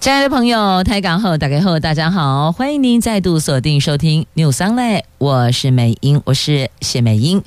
亲爱的朋友，台港后打开后，大家好，欢迎您再度锁定收听 new sun 我是美英，我是谢美英。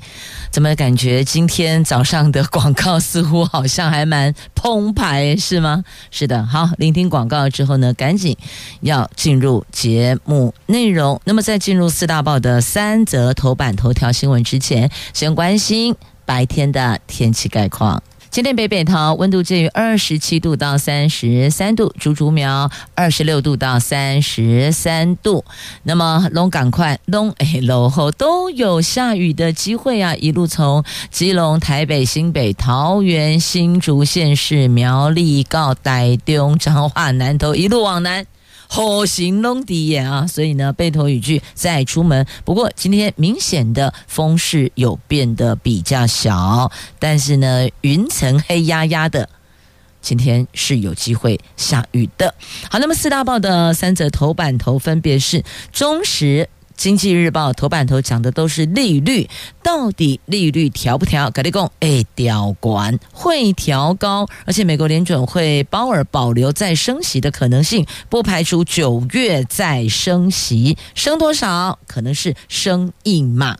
怎么感觉今天早上的广告似乎好像还蛮澎湃，是吗？是的，好，聆听广告之后呢，赶紧要进入节目内容。那么在进入四大报的三则头版头条新闻之前，先关心白天的天气概况。今天北北桃温度介于二十七度到三十三度，竹竹苗二十六度到三十三度。那么龙赶快龙 哎落后都有下雨的机会啊！一路从基隆、台北、新北、桃园、新竹县市、苗栗、到台中、彰化、南投，一路往南。好行龙底眼啊，所以呢，背头雨具再出门。不过今天明显的风势有变得比较小，但是呢，云层黑压压的，今天是有机会下雨的。好，那么四大报的三则头版头分别是中时。经济日报头版头讲的都是利率，到底利率调不调？格力共哎，调管会调高，而且美国联准会鲍尔保留再升息的可能性，不排除九月再升息，升多少？可能是升一码。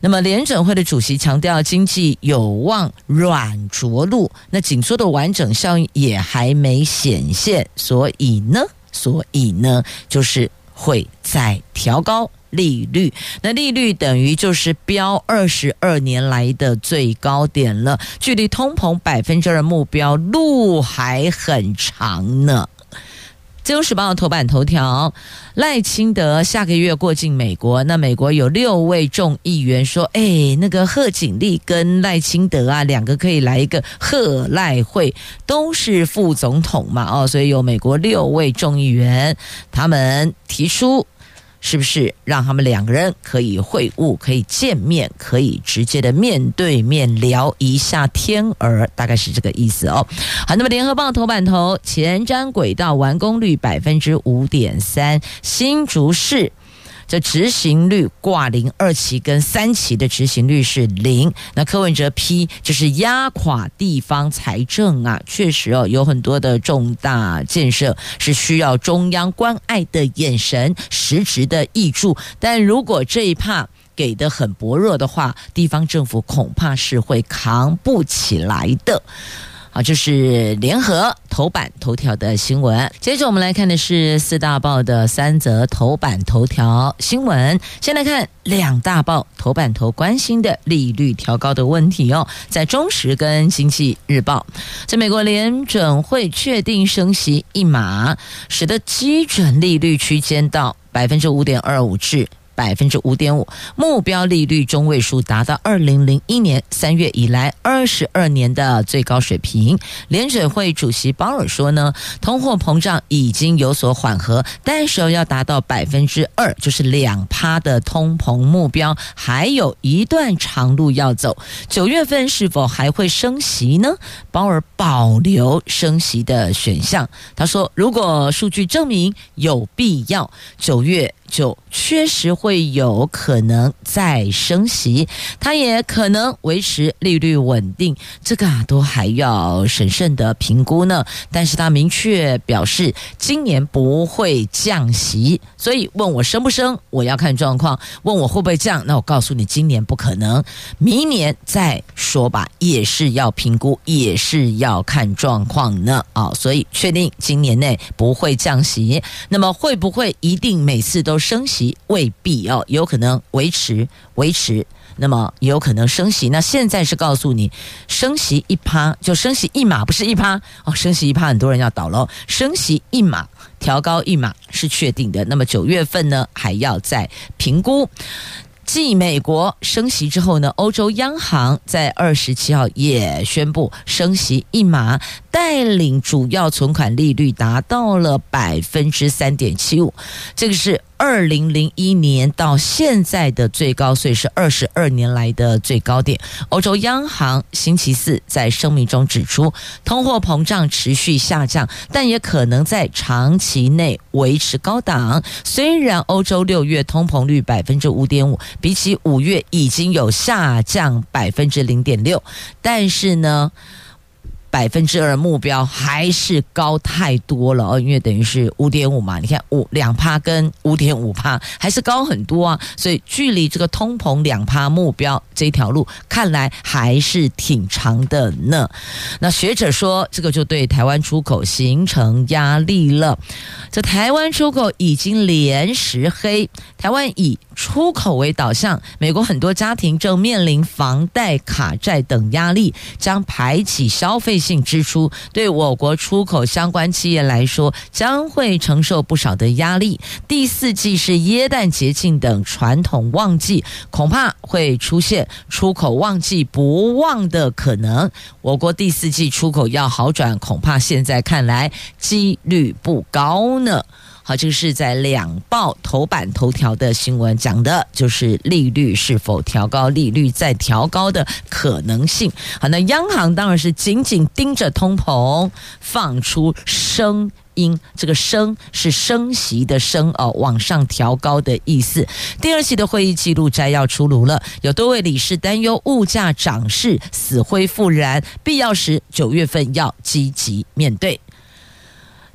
那么联准会的主席强调，经济有望软着陆，那紧缩的完整效应也还没显现，所以呢，所以呢，就是会再调高。利率，那利率等于就是标二十二年来的最高点了，距离通膨百分之二目标路还很长呢。自由时报头版头条：赖清德下个月过境美国，那美国有六位众议员说：“哎，那个贺锦丽跟赖清德啊，两个可以来一个贺赖会，都是副总统嘛，哦，所以有美国六位众议员，他们提出。”是不是让他们两个人可以会晤、可以见面、可以直接的面对面聊一下天儿？大概是这个意思哦。好，那么联合报头版头，前瞻轨道完工率百分之五点三，新竹市。这执行率挂零，二期跟三期的执行率是零。那柯文哲批就是压垮地方财政啊，确实哦，有很多的重大建设是需要中央关爱的眼神，实质的挹注。但如果这一趴给的很薄弱的话，地方政府恐怕是会扛不起来的。好，这是联合头版头条的新闻。接着我们来看的是四大报的三则头版头条新闻。先来看两大报头版头关心的利率调高的问题哦，在中时跟经济日报，在美国联准会确定升息一码，使得基准利率区间到百分之五点二五至。百分之五点五，目标利率中位数达到二零零一年三月以来二十二年的最高水平。联准会主席鲍尔说呢，通货膨胀已经有所缓和，但是要达到百分之二，就是两趴的通膨目标，还有一段长路要走。九月份是否还会升息呢？鲍尔保留升息的选项。他说，如果数据证明有必要，九月。就确实会有可能再升息，它也可能维持利率稳定，这个啊都还要审慎的评估呢。但是他明确表示今年不会降息，所以问我升不升，我要看状况；问我会不会降，那我告诉你今年不可能，明年再说吧，也是要评估，也是要看状况呢。啊，所以确定今年内不会降息，那么会不会一定每次都？升息未必哦，有可能维持维持，那么也有可能升息。那现在是告诉你，升息一趴就升息一码，不是一趴哦，升息一趴很多人要倒喽。升息一码，调高一码是确定的。那么九月份呢，还要再评估。继美国升息之后呢，欧洲央行在二十七号也宣布升息一码，带领主要存款利率达到了百分之三点七五，这个是二零零一年到现在的最高，所以是二十二年来的最高点。欧洲央行星期四在声明中指出，通货膨胀持续下降，但也可能在长期内维持高档。虽然欧洲六月通膨率百分之五点五，比起五月已经有下降百分之零点六，但是呢，百分之二目标还是高太多了哦，因为等于是五点五嘛，你看五两趴跟五点五趴还是高很多啊，所以距离这个通膨两趴目标这条路看来还是挺长的呢。那学者说，这个就对台湾出口形成压力了。这台湾出口已经连十黑，台湾以出口为导向，美国很多家庭正面临房贷、卡债等压力，将排挤消费性支出，对我国出口相关企业来说，将会承受不少的压力。第四季是耶诞节庆等传统旺季，恐怕会出现出口旺季不旺的可能。我国第四季出口要好转，恐怕现在看来几率不高呢。好，这个是在两报头版头条的新闻，讲的就是利率是否调高，利率再调高的可能性。好，那央行当然是紧紧盯着通膨，放出声音，这个声是升息的声哦，往上调高的意思。第二期的会议记录摘要出炉了，有多位理事担忧物价涨势死灰复燃，必要时九月份要积极面对。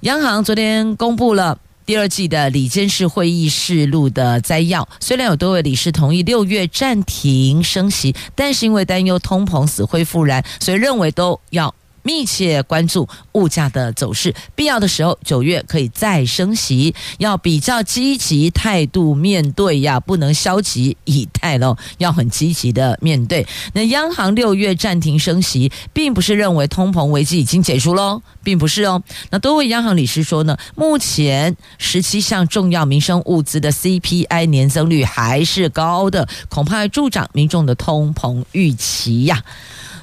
央行昨天公布了。第二季的里监事会议事录的摘要，虽然有多位理事同意六月暂停升息，但是因为担忧通膨死灰复燃，所以认为都要。密切关注物价的走势，必要的时候九月可以再升息，要比较积极态度面对呀，不能消极以待喽，要很积极的面对。那央行六月暂停升息，并不是认为通膨危机已经结束喽，并不是哦。那多位央行理事说呢，目前十七项重要民生物资的 CPI 年增率还是高的，恐怕助长民众的通膨预期呀。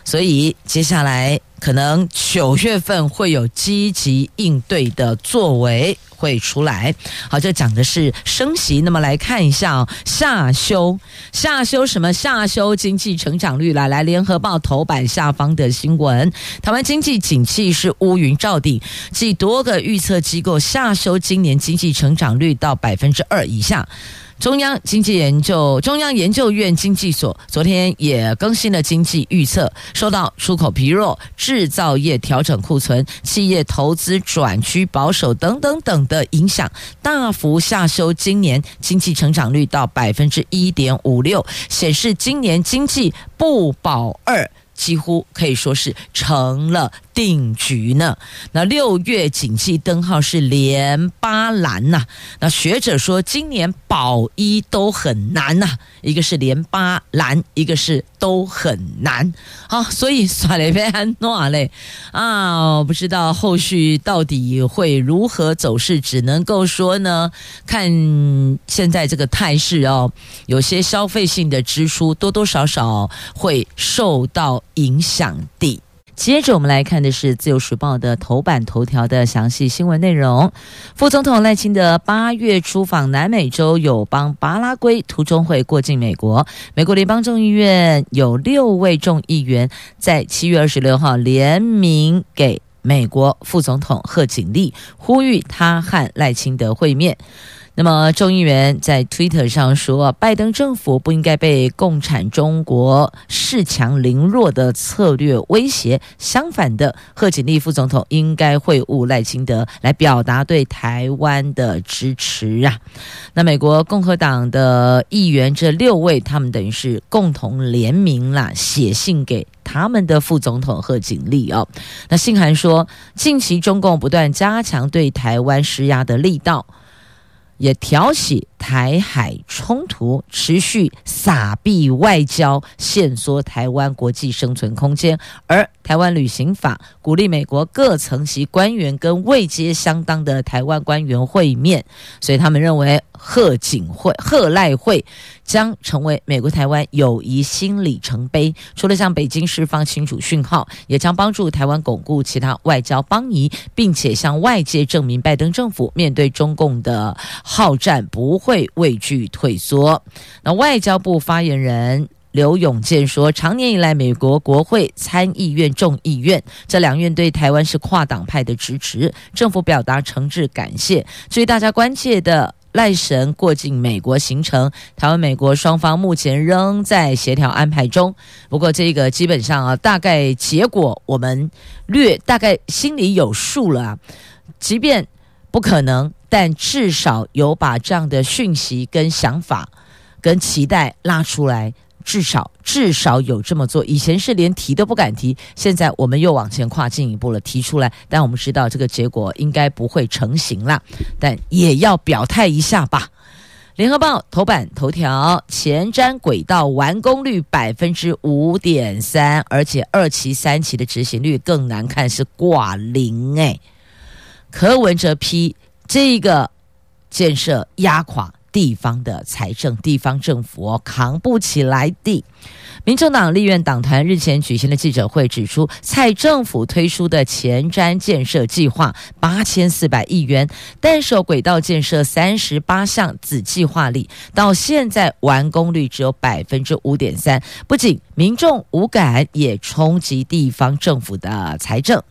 所以接下来可能九月份会有积极应对的作为会出来。好，这讲的是升息。那么来看一下，下修下修什么？下修经济成长率来来，联合报头版下方的新闻，台湾经济景气是乌云罩顶，即多个预测机构下修今年经济成长率到百分之二以下。中央经济研究中央研究院经济所昨天也更新了经济预测，受到出口疲弱、制造业调整库存、企业投资转趋保守等等等的影响，大幅下修今年经济成长率到百分之一点五六，显示今年经济不保二。几乎可以说是成了定局呢。那六月景气灯号是连八蓝呐。那学者说，今年保一都很难呐。一个是连八蓝，一个是都很难。好，所以耍了一杯安诺嘞啊，我不知道后续到底会如何走势，只能够说呢，看现在这个态势哦，有些消费性的支出多多少少会受到影响的。接着我们来看的是《自由时报》的头版头条的详细新闻内容。副总统赖清德八月出访南美洲友邦巴拉圭，途中会过境美国。美国联邦众议院有六位众议员在七月二十六号联名给美国副总统贺锦丽，呼吁他和赖清德会面。那么，众议员在 Twitter 上说，拜登政府不应该被共产中国恃强凌弱的策略威胁。相反的，贺锦丽副总统应该会晤赖清德，来表达对台湾的支持啊。那美国共和党的议员这六位，他们等于是共同联名啦，写信给他们的副总统贺锦丽哦。那信函说，近期中共不断加强对台湾施压的力道。也挑起台海冲突，持续撒币外交，限缩台湾国际生存空间。而台湾旅行法鼓励美国各层级官员跟位阶相当的台湾官员会面，所以他们认为贺锦会、贺赖会。将成为美国台湾友谊新里程碑。除了向北京释放清楚讯号，也将帮助台湾巩固其他外交邦谊，并且向外界证明拜登政府面对中共的好战不会。畏惧退缩。那外交部发言人。刘永健说，长年以来，美国国会参议院、众议院这两院对台湾是跨党派的支持，政府表达诚挚感谢。至于大家关切的赖神过境美国行程，台湾、美国双方目前仍在协调安排中。不过，这个基本上啊，大概结果我们略大概心里有数了啊。即便不可能，但至少有把这样的讯息、跟想法、跟期待拉出来。至少至少有这么做，以前是连提都不敢提，现在我们又往前跨进一步了，提出来。但我们知道这个结果应该不会成型啦，但也要表态一下吧。联合报头版头条：前瞻轨道完工率百分之五点三，而且二期、三期的执行率更难看，是挂零哎。柯文哲批这个建设压垮。地方的财政，地方政府扛不起来的。民众党立院党团日前举行的记者会指出，蔡政府推出的前瞻建设计划八千四百亿元，但是轨道建设三十八项子计划里，到现在完工率只有百分之五点三，不仅民众无感，也冲击地方政府的财政。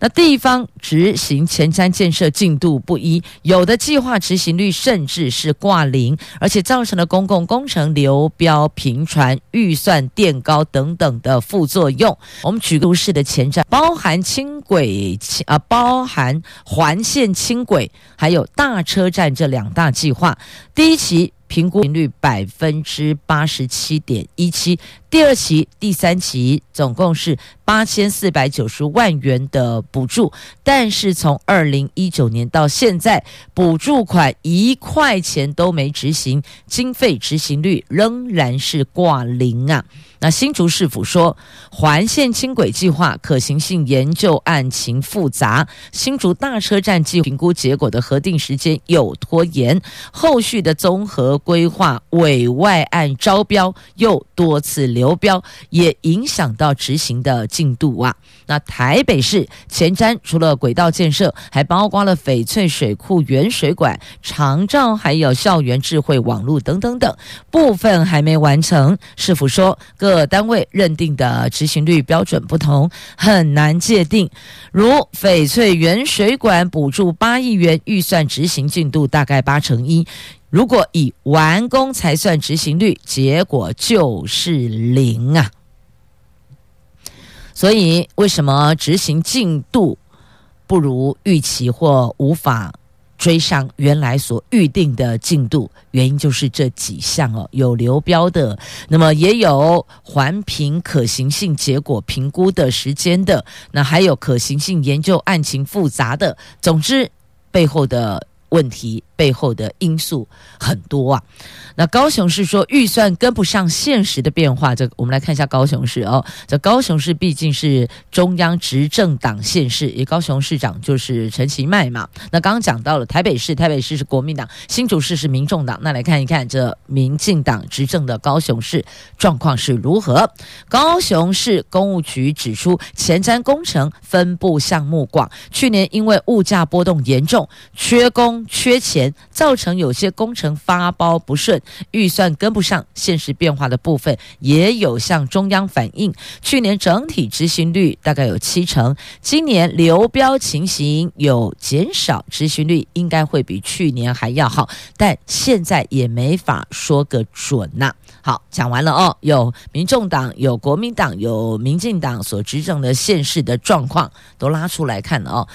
那地方执行前瞻建设进度不一，有的计划执行率甚至是挂零，而且造成了公共工程流标频传、预算垫高等等的副作用。我们举个都市的前瞻，包含轻轨啊，包含环线轻轨，还有大车站这两大计划，第一期。评估频率百分之八十七点一七，第二期、第三期总共是八千四百九十万元的补助，但是从二零一九年到现在，补助款一块钱都没执行，经费执行率仍然是挂零啊。那新竹市府说，环线轻轨计划可行性研究案情复杂，新竹大车站计评估结果的核定时间有拖延，后续的综合规划委外案招标又多次流标，也影响到执行的进度啊。那台北市前瞻除了轨道建设，还包括了翡翠水库原水管、长照，还有校园智慧网络等等等，部分还没完成。市府说，各单位认定的执行率标准不同，很难界定。如翡翠原水管补助八亿元，预算执行进度大概八成一。如果以完工才算执行率，结果就是零啊。所以，为什么执行进度不如预期或无法追上原来所预定的进度？原因就是这几项哦，有流标的，那么也有环评可行性结果评估的时间的，那还有可行性研究案情复杂的。总之，背后的问题。背后的因素很多啊。那高雄市说预算跟不上现实的变化，这我们来看一下高雄市哦。这高雄市毕竟是中央执政党县市，也高雄市长就是陈其迈嘛。那刚刚讲到了台北市，台北市是国民党，新竹市是民众党。那来看一看这民进党执政的高雄市状况是如何？高雄市公务局指出，前瞻工程分布项目广，去年因为物价波动严重，缺工缺钱。造成有些工程发包不顺，预算跟不上现实变化的部分，也有向中央反映。去年整体执行率大概有七成，今年流标情形有减少，执行率应该会比去年还要好，但现在也没法说个准呐、好，讲完了哦，有民众党、有国民党、有民进党所执政的县市的状况都拉出来看了哦。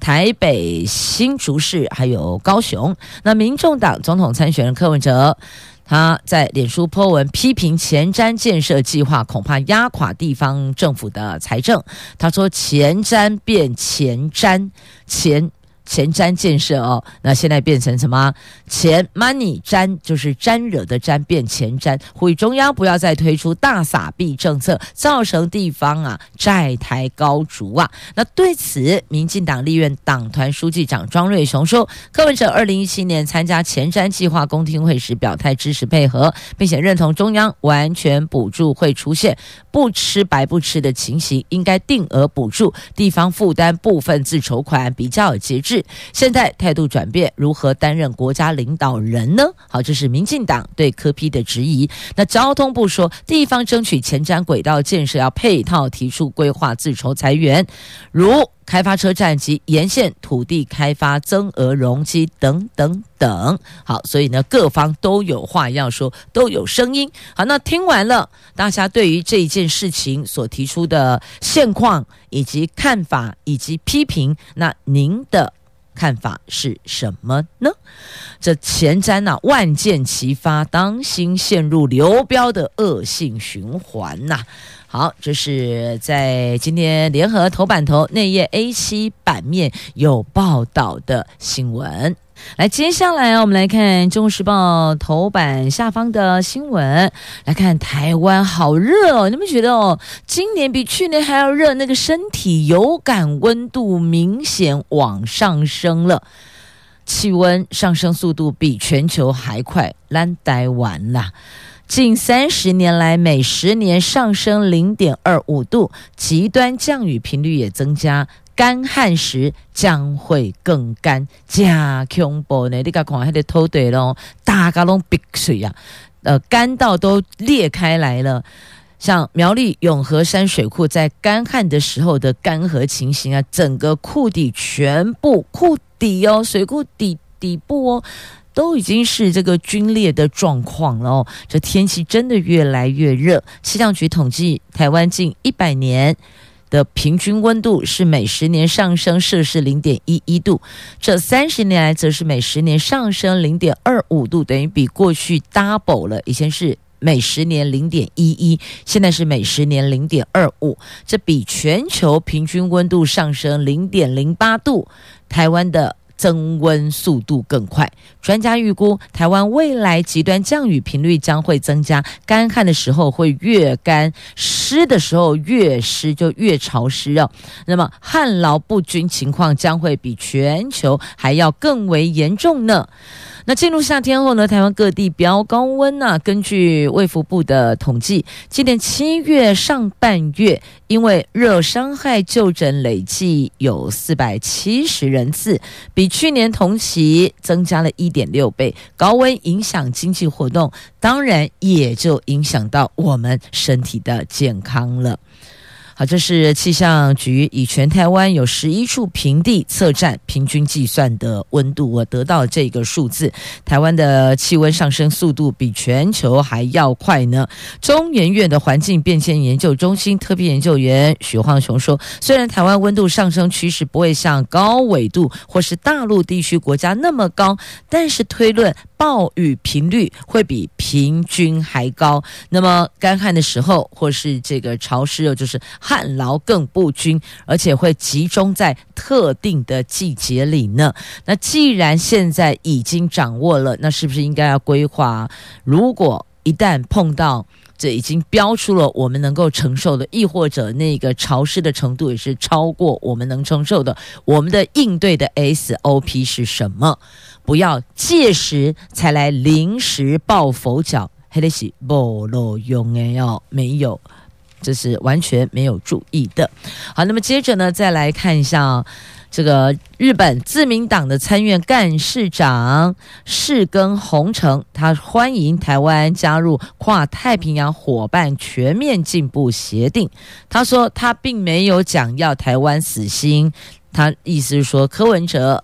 台北、新竹市还有高雄，那民众党总统参选人柯文哲，他在脸书 po 文批评前瞻建设计划，恐怕压垮地方政府的财政。他说：“前瞻变前瞻，前。”前瞻建设哦，那现在变成什么？前 money 瞻就是沾惹的沾，变前瞻，呼吁中央不要再推出大撒币政策，造成地方啊债台高筑啊。那对此，民进党立院党团书记长庄瑞雄说，柯文哲二零一七年参加前瞻计划公听会时表态支持配合，并且认同中央完全补助会出现不吃白不吃的情形，应该定额补助，地方负担部分自筹款比较有节制。现在态度转变，如何担任国家领导人呢？好，这是民进党对柯批的质疑。那交通部说，地方争取前瞻轨道建设要配套提出规划自筹财源，如。开发车站及沿线土地开发增额容积等等等，好，所以呢，各方都有话要说，都有声音。好，那听完了，大家对于这一件事情所提出的现况以及看法以及批评，那您的看法是什么呢？这前瞻呐、万箭齐发，当心陷入流标的恶性循环呐、好，这是在今天联合头版头内页 A7 版面有报道的新闻。来，接下来我们来看《中国时报》头版下方的新闻。来看台湾好热哦，你们觉得哦，今年比去年还要热？那个身体有感温度明显往上升了，气温上升速度比全球还快，烂呆完了。近三十年来，每十年上升零点二五度，极端降雨频率也增加，干旱时将会更干。加恐怖呢？你看看还得偷对喽，大家拢碧水呀，呃，干到都裂开来了。像苗栗永和山水库在干旱的时候的干涸情形啊，整个库底全部库底哦，水库底底部哦。都已经是这个龟裂的状况了哦，这天气真的越来越热。气象局统计，台湾近一百年的平均温度是每十年上升摄氏零点一一度，这三十年来则是每十年上升零点二五度，等于比过去 double 了。以前是每十年零点一一，现在是每十年零点二五，这比全球平均温度上升零点零八度，台湾的。增温速度更快，专家预估台湾未来极端降雨频率将会增加，干旱的时候会越干，湿的时候越湿就越潮湿哦。那么旱涝不均情况将会比全球还要更为严重呢。那进入夏天后呢，台湾各地飙高温呐、根据卫福部的统计，今年七月上半月，因为热伤害就诊累计有四百七十人次，比去年同期增加了一点六倍。高温影响经济活动，当然也就影响到我们身体的健康了。好，这是气象局以全台湾有十一处平地测站平均计算的温度，我得到这个数字。台湾的气温上升速度比全球还要快呢。中研院的环境变迁研究中心特别研究员许晃雄说，虽然台湾温度上升趋势不会像高纬度或是大陆地区国家那么高，但是推论。暴雨频率会比平均还高，那么干旱的时候或是这个潮湿，又就是旱涝更不均，而且会集中在特定的季节里呢。那既然现在已经掌握了，那是不是应该要规划？如果一旦碰到这已经标出了我们能够承受的，亦或者那个潮湿的程度也是超过我们能承受的，我们的应对的 SOP 是什么？不要届时才来临时抱佛脚，还得是没路用哎哟，没有，这是完全没有注意的。好，那么接着呢，再来看一下这个日本自民党的参院干事长世耕弘成，他欢迎台湾加入跨太平洋伙伴全面进步协定。他说他并没有讲要台湾死心，他意思是说柯文哲。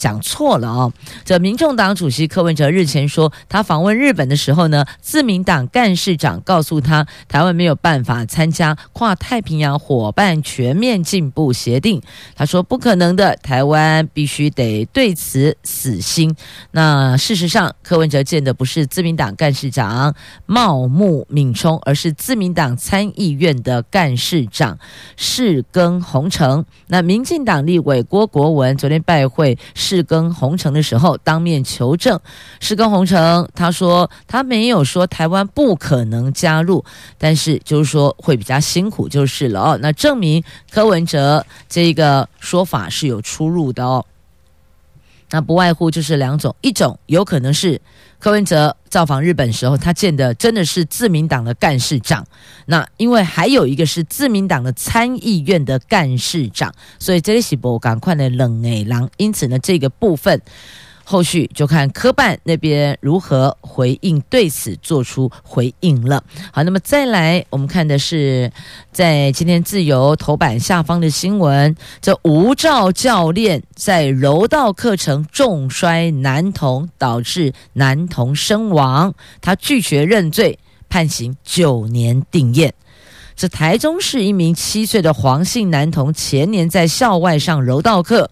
讲错了哦，这民众党主席柯文哲日前说，他访问日本的时候呢，自民党干事长告诉他，台湾没有办法参加跨太平洋伙伴全面进步协定。他说不可能的，台湾必须得对此死心。那事实上，柯文哲见的不是自民党干事长茂木敏充，而是自民党参议院的干事长世耕弘成。那民进党立委郭国文昨天拜会。世耕弘成的时候，当面求证。世耕弘成他说，他没有说台湾不可能加入，但是就是说会比较辛苦就是了哦。那证明柯文哲这个说法是有出入的哦。那不外乎就是两种，一种有可能是柯文哲造访日本时候，他见的真的是自民党的干事长。那因为还有一个是自民党的参议院的干事长，所以这里是不赶快的冷诶狼。因此呢，这个部分。后续就看科办那边如何回应，对此做出回应了。好，那么再来，我们看的是在今天自由头版下方的新闻：这吴兆教练在柔道课程重摔男童，导致男童身亡，他拒绝认罪，判刑九年定谳。这台中市一名七岁的黄姓男童，前年在校外上柔道课，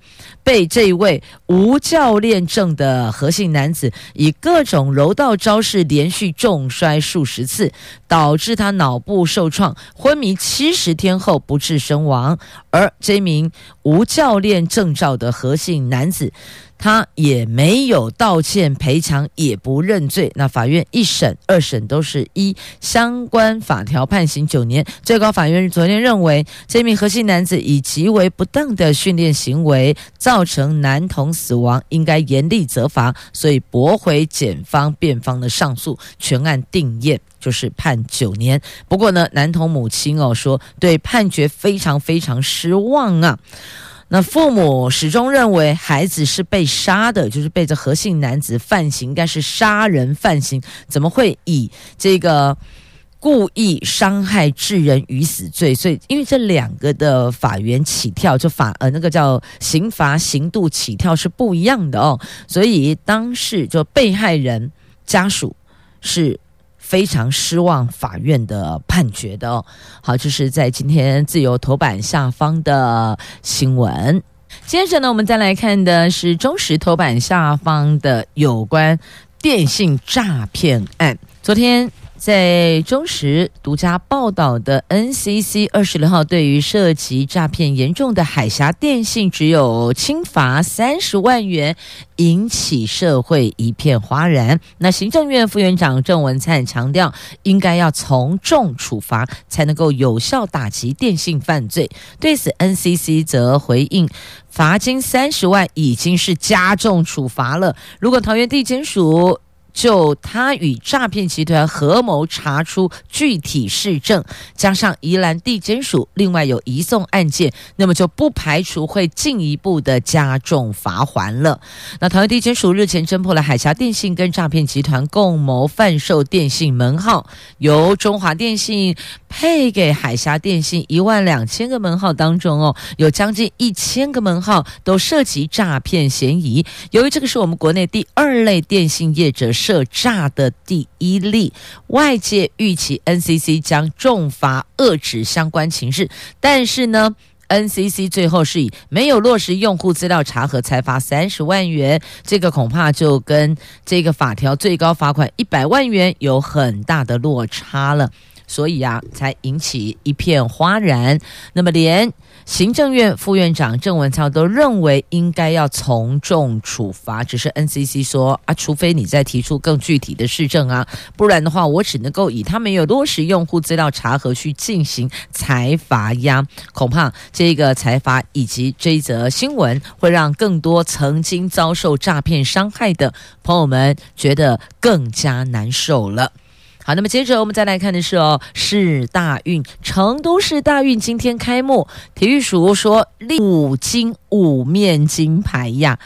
被这位无教练证的何姓男子以各种柔道招式连续重摔数十次，导致他脑部受创，昏迷七十天后不治身亡。而这名无教练证照的何姓男子，他也没有道歉赔偿，也不认罪。那法院一审、二审都是依相关法条判刑九年。最高法院昨天认为，这名何姓男子以极为不当的训练行为造造成男童死亡，应该严厉责罚，所以驳回检方、辩方的上诉，全案定谳，就是判九年。不过呢，男童母亲哦说，对判决非常非常失望啊。那父母始终认为孩子是被杀的，就是被这何姓男子犯行，应该是杀人犯行，怎么会以这个故意伤害致人于死罪？所以，因为这两个的法源起跳，就法呃那个叫刑罚刑度起跳是不一样的哦，所以当时就被害人家属是。非常失望法院的判决的哦，好，这是在今天自由头版下方的新闻。接着呢，我们再来看的是中时头版下方的有关电信诈骗案。昨天。在中时独家报道的 NCC 二十六号，对于涉及诈骗严重的海峡电信，只有轻罚三十万元，引起社会一片哗然。那行政院副院长郑文灿强调，应该要从重处罚，才能够有效打击电信犯罪。对此，NCC 则回应，罚金三十万已经是加重处罚了。如果桃园地检署，就他与诈骗集团合谋查出具体事证，加上宜兰地检署另外有移送案件，那么就不排除会进一步的加重罚锾了。那桃园地检署日前侦破了海峡电信跟诈骗集团共谋贩售电信门号，由中华电信配给海峡电信一万两千个门号当中哦，有将近一千个门号都涉及诈骗嫌疑。由于这个是我们国内第二类电信业者。涉诈的第一例，外界预期 NCC 将重罚遏止相关情势，但是呢，NCC 最后是以没有落实用户资料查核才罚三十万元，这个恐怕就跟这个法条最高罚款一百万元有很大的落差了，所以啊，才引起一片哗然。那么连。行政院副院长郑文灿都认为应该要从重处罚，只是 NCC 说啊，除非你再提出更具体的市政啊，不然的话，我只能够以他没有落实用户资料查核去进行裁罚呀。恐怕这个裁罚以及这一则新闻会让更多曾经遭受诈骗伤害的朋友们觉得更加难受了。好，那么接着我们再来看的是哦，市大运，成都市大运今天开幕，体育署说五金五面金牌呀，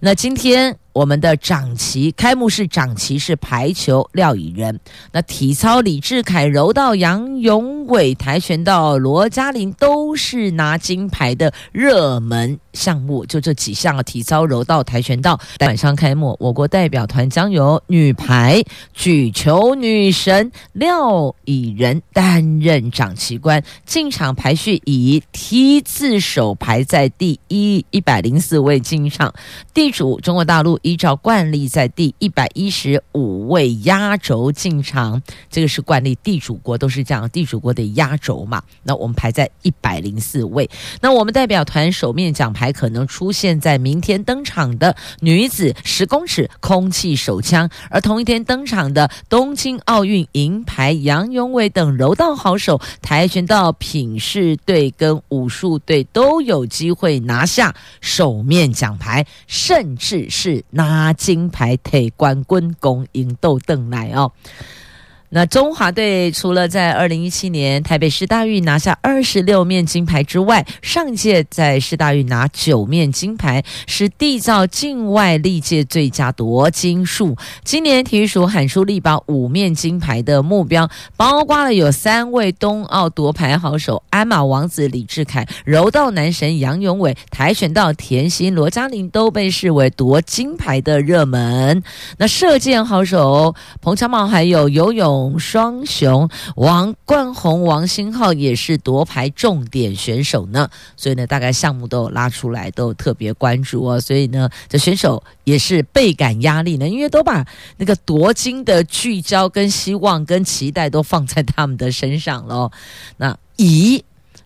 那今天。我们的掌旗开幕式掌旗是排球廖以人，那体操李志凯、柔道杨勇伟、跆拳道罗嘉玲都是拿金牌的热门项目，就这几项啊体操、柔道、跆拳道。晚上开幕，我国代表团将由女排举球女神廖以人担任掌旗官，进场排序以 T 字手排在第一一百零四位进场，地主中国大陆。依照惯例在第一百一十五位压轴进场，这个是惯例，地主国都是这样，地主国的压轴嘛。那我们排在一百零四位。那我们代表团首面奖牌可能出现在明天登场的女子十公尺空气手枪，而同一天登场的东京奥运银牌杨永伟等柔道好手、跆拳道品势队跟武术队都有机会拿下首面奖牌，甚至是拿金牌、铁冠军、公赢豆邓来哦。那中华队除了在二零一七年台北市大运拿下二十六面金牌之外，上届在市大运拿九面金牌，是缔造境外历届最佳夺金数。今年体育署喊出力保五面金牌的目标，包括了有三位冬奥夺牌好手：鞍马王子李志凯、柔道男神杨勇伟、跆拳道甜心罗嘉玲都被视为夺金牌的热门。那射箭好手彭昌茂还有游泳。双雄王冠宏、王星浩也是夺牌重点选手呢，所以呢，大概项目都拉出来，都特别关注哦。所以呢，这选手也是倍感压力呢，因为都把那个夺金的聚焦、跟希望、跟期待都放在他们的身上了。那以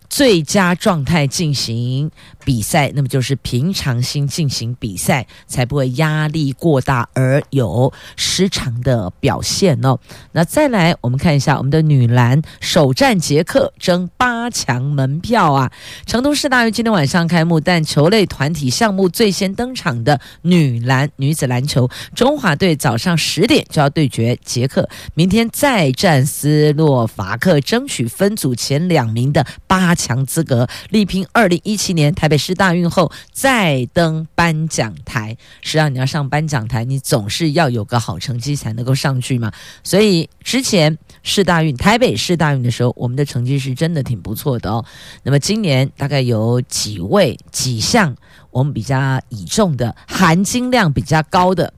最佳状态进行比赛，那么就是平常心进行比赛，才不会压力过大而有失常的表现哦。那再来，我们看一下我们的女篮首战捷克，争八强门票啊。成都市大运今天晚上开幕，但球类团体项目最先登场的女篮女子篮球中华队早上十点就要对决捷克，明天再战斯洛伐克，争取分组前两名的八强资格，力拼二零一七年台。北市大运后再登颁奖台，是让你要上颁奖台，你总是要有个好成绩才能够上去嘛。所以之前市大运、台北市大运的时候，我们的成绩是真的挺不错的哦。那么今年大概有几位几项我们比较倚重的，含金量比较高的，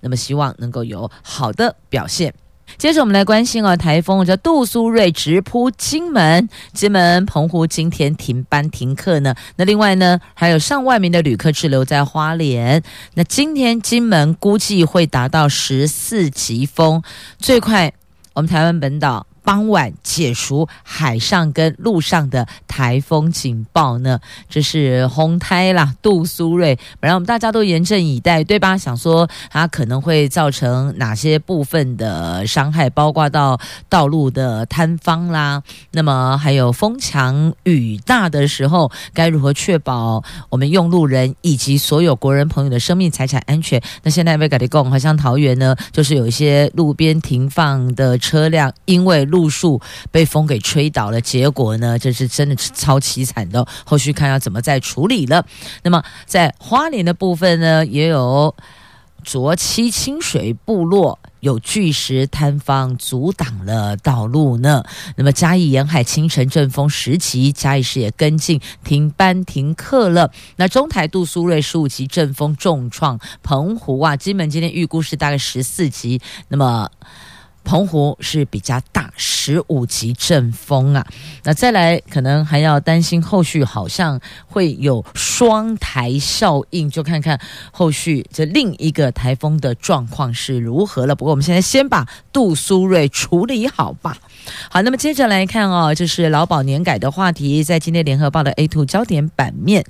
那么希望能够有好的表现。接着我们来关心哦，台风叫杜苏芮直扑金门，金门、澎湖今天停班停课呢。那另外呢，还有上万名的旅客滞留在花莲。那今天金门估计会达到十四级风，最快我们台湾本岛。傍晚解除海上跟陆上的台风警报呢，这是红胎啦，杜苏芮，本来我们大家都严阵以待，对吧？想说它可能会造成哪些部分的伤害，包括到道路的坍方啦，那么还有风强雨大的时候，该如何确保我们用路人以及所有国人朋友的生命财产安全？那现在被改地共，好像桃园呢，就是有一些路边停放的车辆，因为路树被风给吹倒了，结果呢，这是真的是超凄惨的。后续看要怎么再处理了。那么在花莲的部分呢，也有卓溪清水部落有巨石坍方阻挡了道路呢。那么嘉义沿海清晨阵风十级，嘉义市也跟进停班停课了。那中台杜苏芮十五级阵风重创澎湖啊，金门今天预估是大概十四级。那么。澎湖是比较大，十五级阵风啊。那再来，可能还要担心后续好像会有双台效应，就看看后续这另一个台风的状况是如何了。不过我们现在先把杜苏芮处理好吧。好，那么接着来看哦，这是劳保年改的话题，在今天联合报的 A two 焦点版面，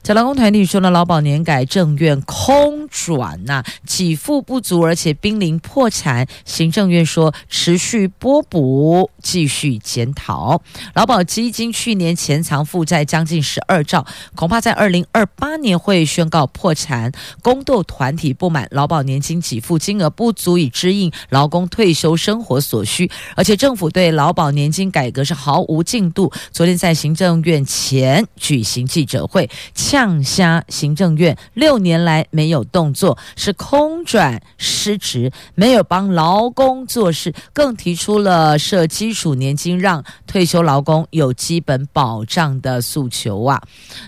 在劳工团体说呢，劳保年改政院空转呐、啊，给付不足，而且濒临破产，行政院说。持续波补，继续检讨。劳保基金去年潜藏负债将近十二兆，恐怕在二零二八年会宣告破产。公斗团体不满劳保年金给付金额不足以支应劳工退休生活所需，而且政府对劳保年金改革是毫无进度。昨天在行政院前举行记者会，呛瞎行政院六年来没有动作，是空转失职，没有帮劳工做。做事，更提出了设基础年金，让退休劳工有基本保障的诉求啊。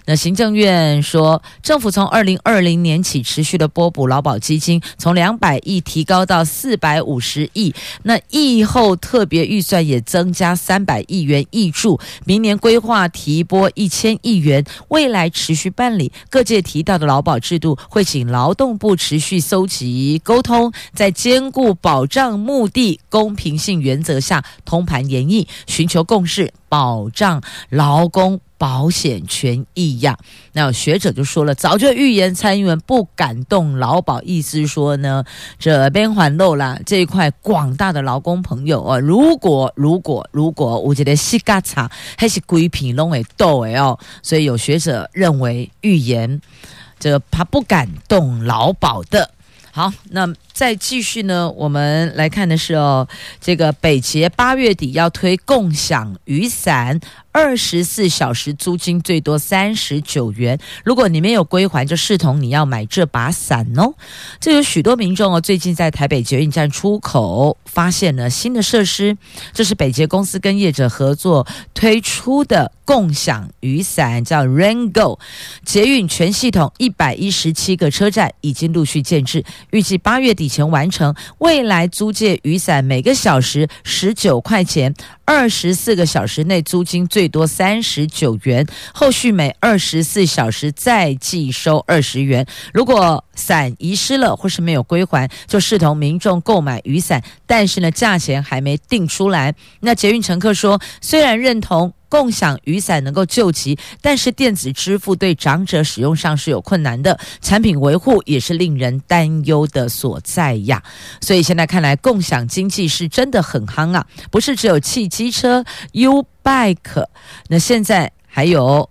那行政院说，政府从二零二零年起持续的拨补劳保基金，从两百亿提高到四百五十亿。那疫后特别预算也增加三百亿元挹注，明年规划提拨一千亿元，未来持续办理。各界提到的劳保制度，会请劳动部持续搜集沟通，在兼顾保障目的、公平性原则下通盘研议，寻求共识，保障劳工保险权益呀。那有学者就说了，早就预言蔡英文不敢动劳保，意思说呢，这边环漏了这一块广大的劳工朋友啊，如果如果如果我觉得西嘎查还是鬼品拢会斗哎哦，所以有学者认为预言这他不敢动劳保的。好，那再继续呢，我们来看的是哦，这个北捷八月底要推共享雨伞。二十四小时租金最多三十九元，如果你没有归还，就视同你要买这把伞哦。这有许多民众哦，最近在台北捷运站出口发现了新的设施，这是北捷公司跟业者合作推出的共享雨伞，叫 Rango。捷运全系统一百一十七个车站已经陆续建置，预计八月底前完成。未来租借雨伞每个小时十九块钱。二十四个小时内租金最多三十九元，后续每二十四小时再计收二十元。如果伞遗失了或是没有归还，就视同民众购买雨伞，但是呢，价钱还没定出来。那捷运乘客说，虽然认同。共享雨伞能够救急，但是电子支付对长者使用上是有困难的，产品维护也是令人担忧的所在呀。所以现在看来，共享经济是真的很夯啊，不是只有汽机车 U Bike，那现在还有。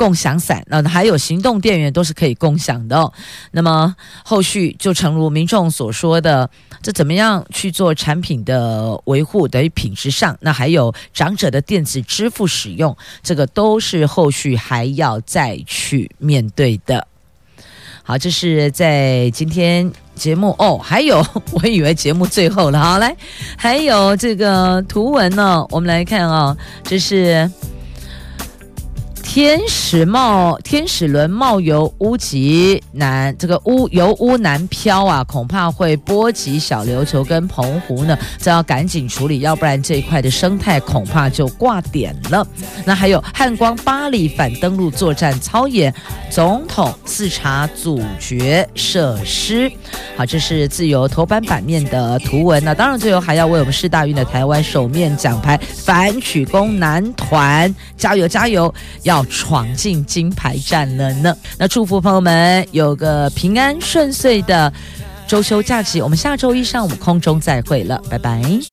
共享伞，那还有行动电源都是可以共享的哦。那么后续就诚如民众所说的，这怎么样去做产品的维护，等于品质上，那还有长者的电子支付使用，这个都是后续还要再去面对的。好，这是在今天节目哦，还有我以为节目最后了，好来，还有这个图文呢，我们来看啊、哦，这是。天使冒天使轮冒油屋脊南，这个屋油乌南飘啊，恐怕会波及小琉球跟澎湖呢，这要赶紧处理，要不然这一块的生态恐怕就挂点了。那还有汉光八里反登陆作战操演，总统视察主角设施。好，这是自由头版版面的图文。那当然，最后还要为我们世大运的台湾首面奖牌反曲弓男团加油加油！要。闯进金牌战了呢！那祝福朋友们有个平安顺遂的周休假期。我们下周一上午空中再会了，拜拜。